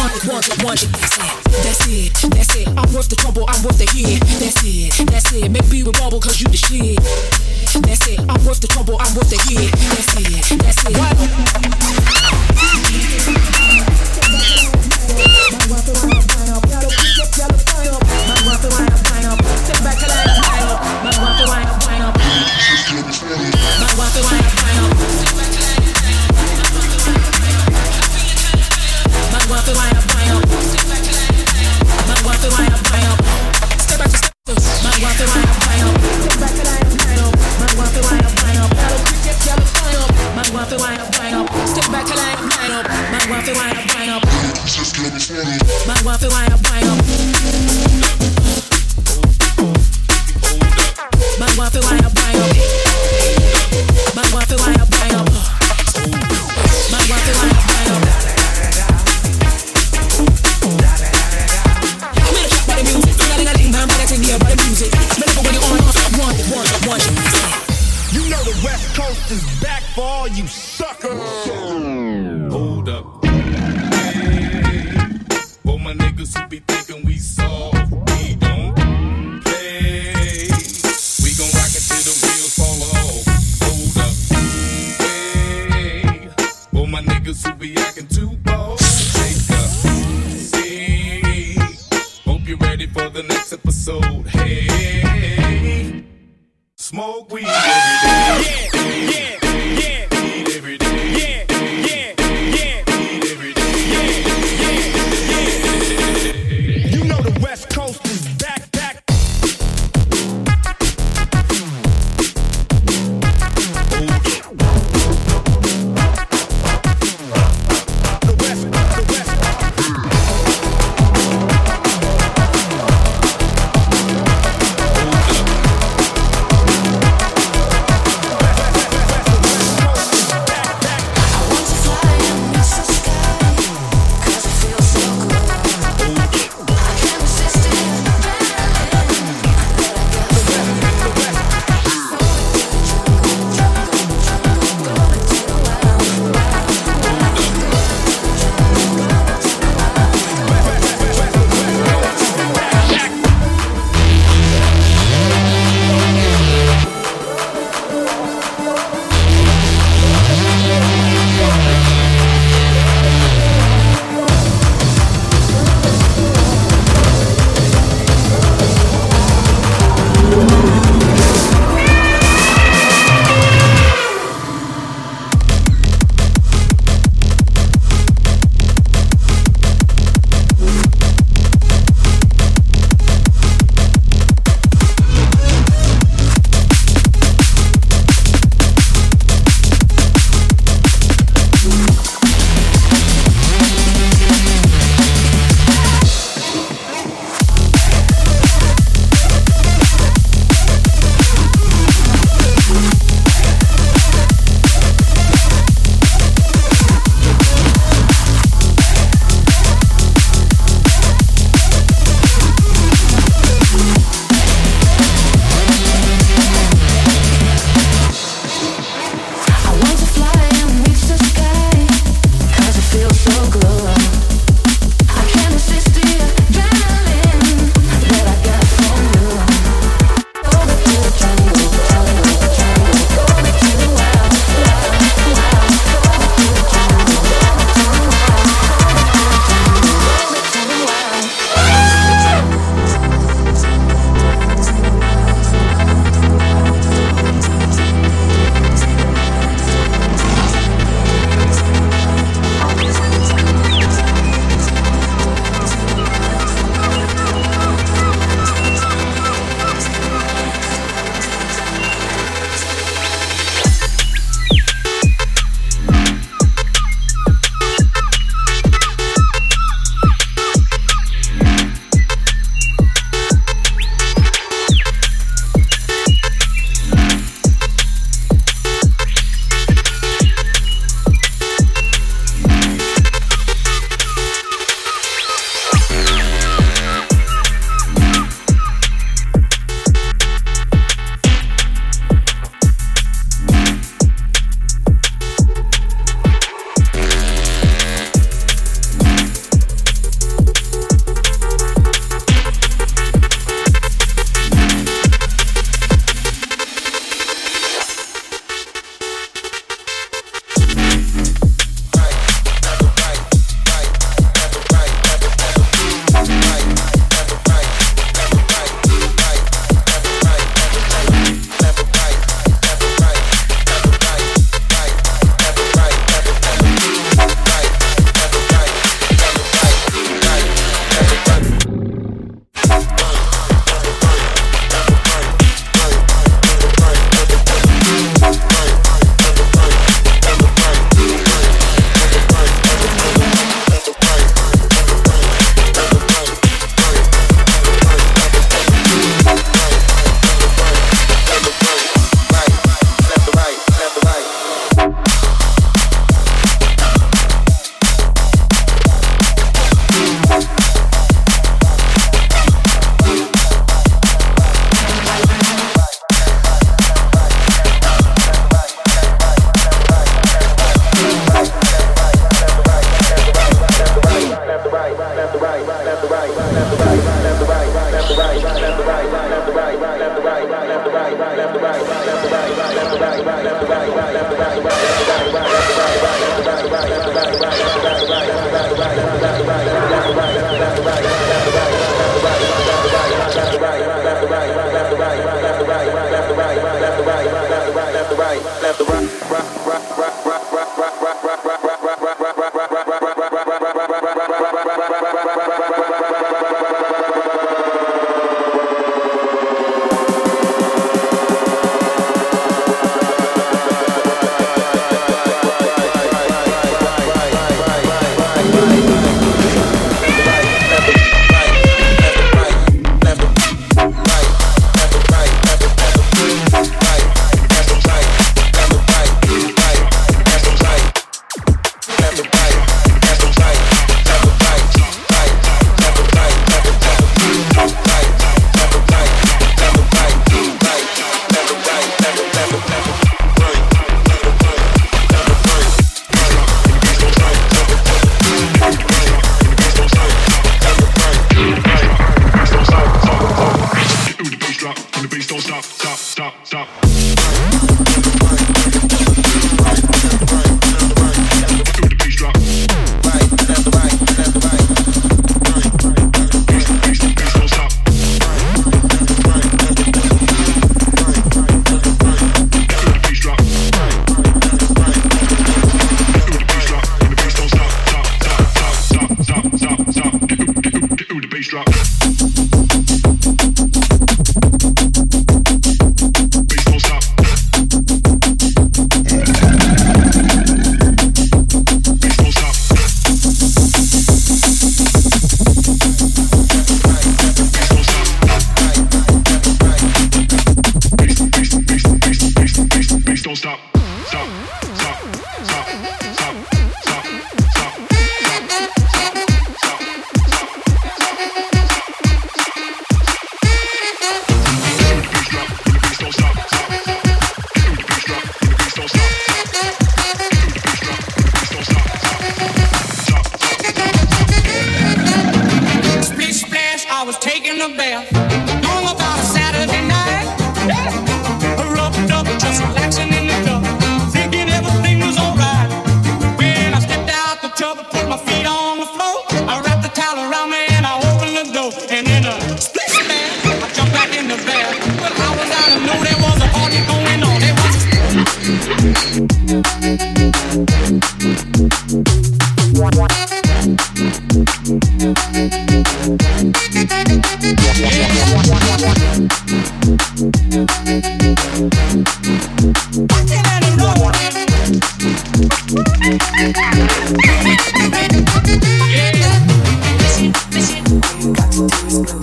want it, want it, want it. That's it, that's it, that's it. I'm worth the trouble, I'm worth the hit. That's it, that's it. Make me rebubble, cause you the shit. That's it, I'm worth the trouble, I'm worth the hit. That's it, that's it.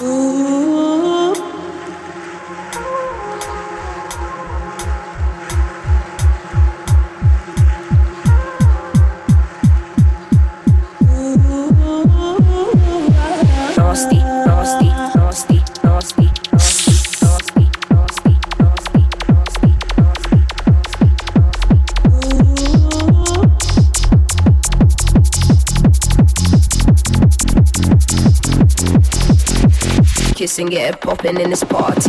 Ooh. And get it popping in this party.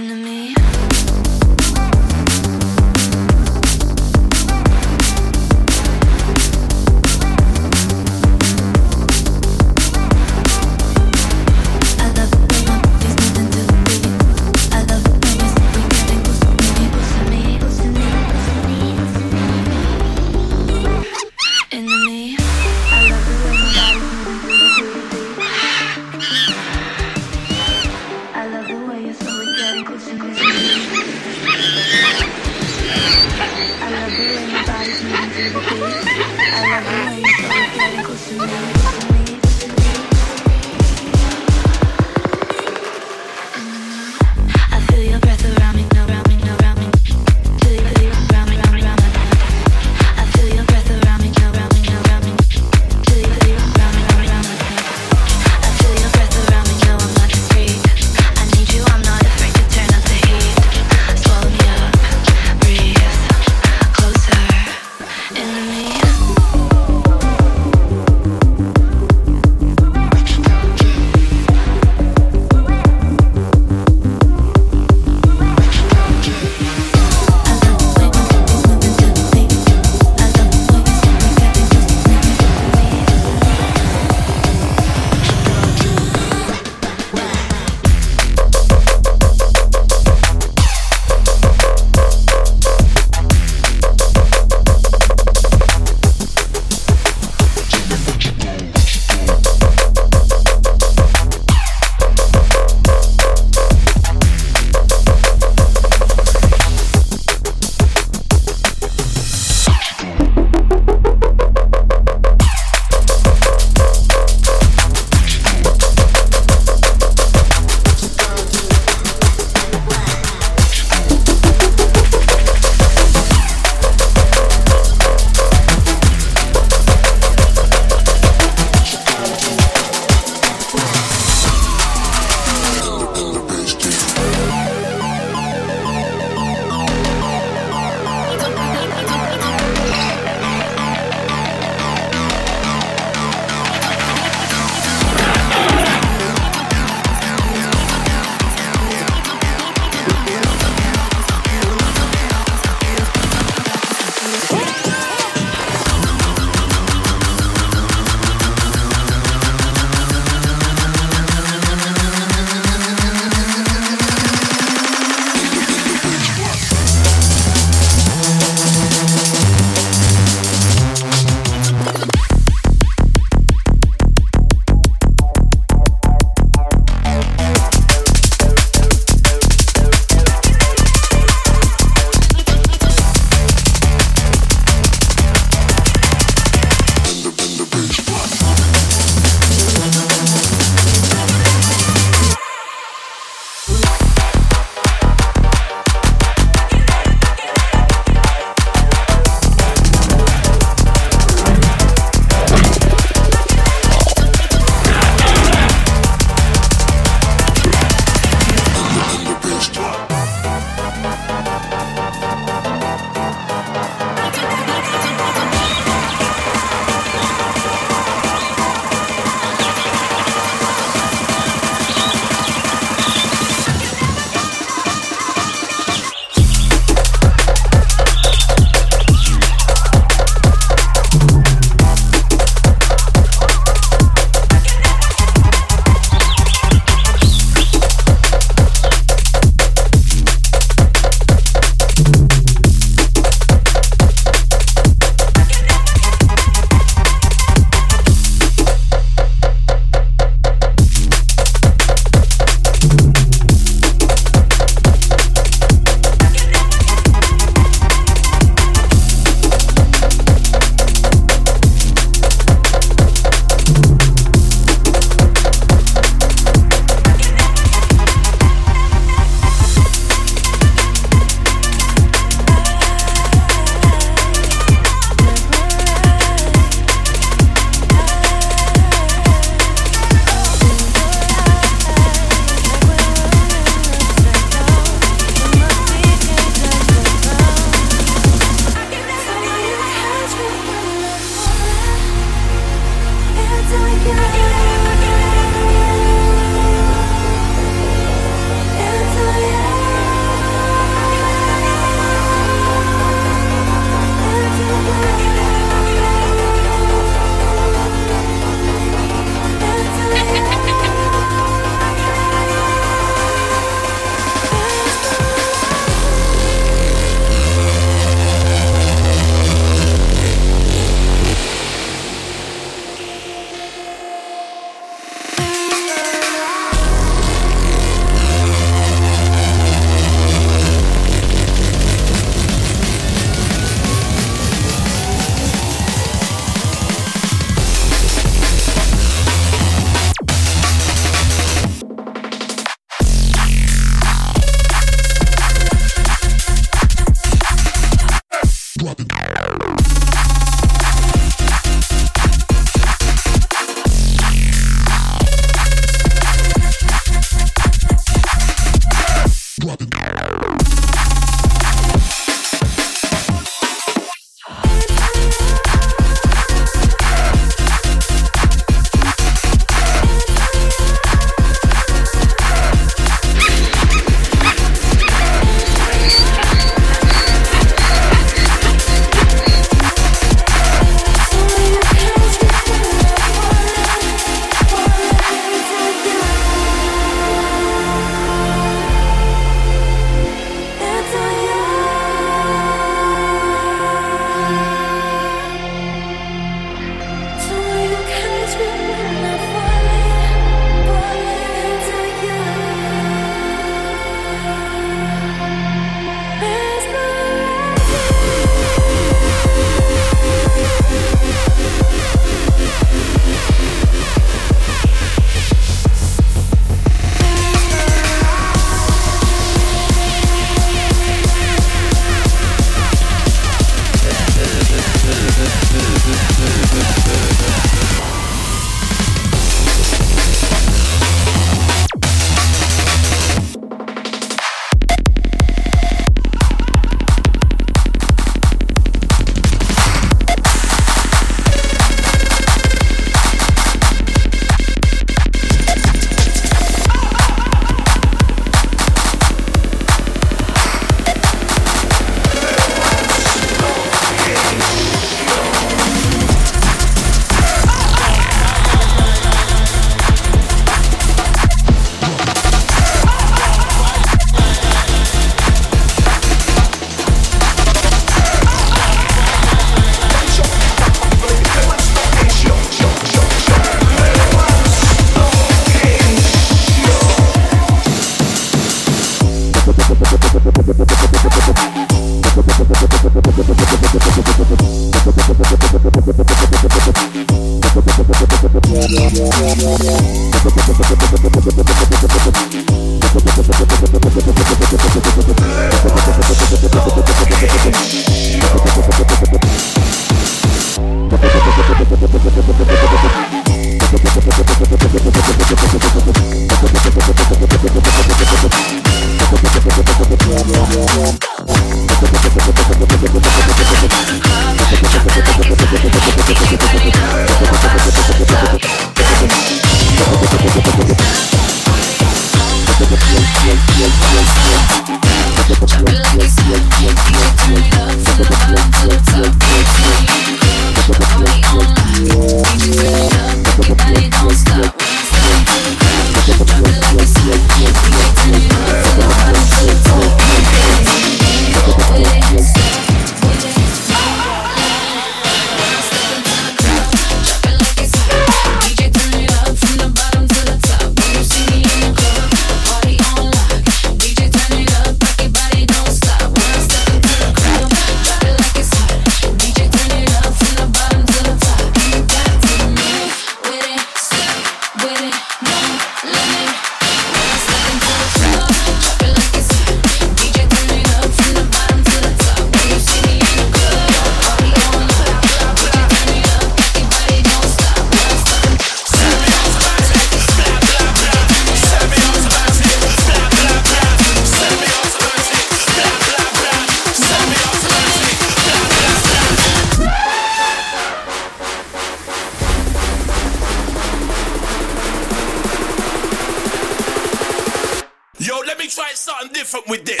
Round one, fight.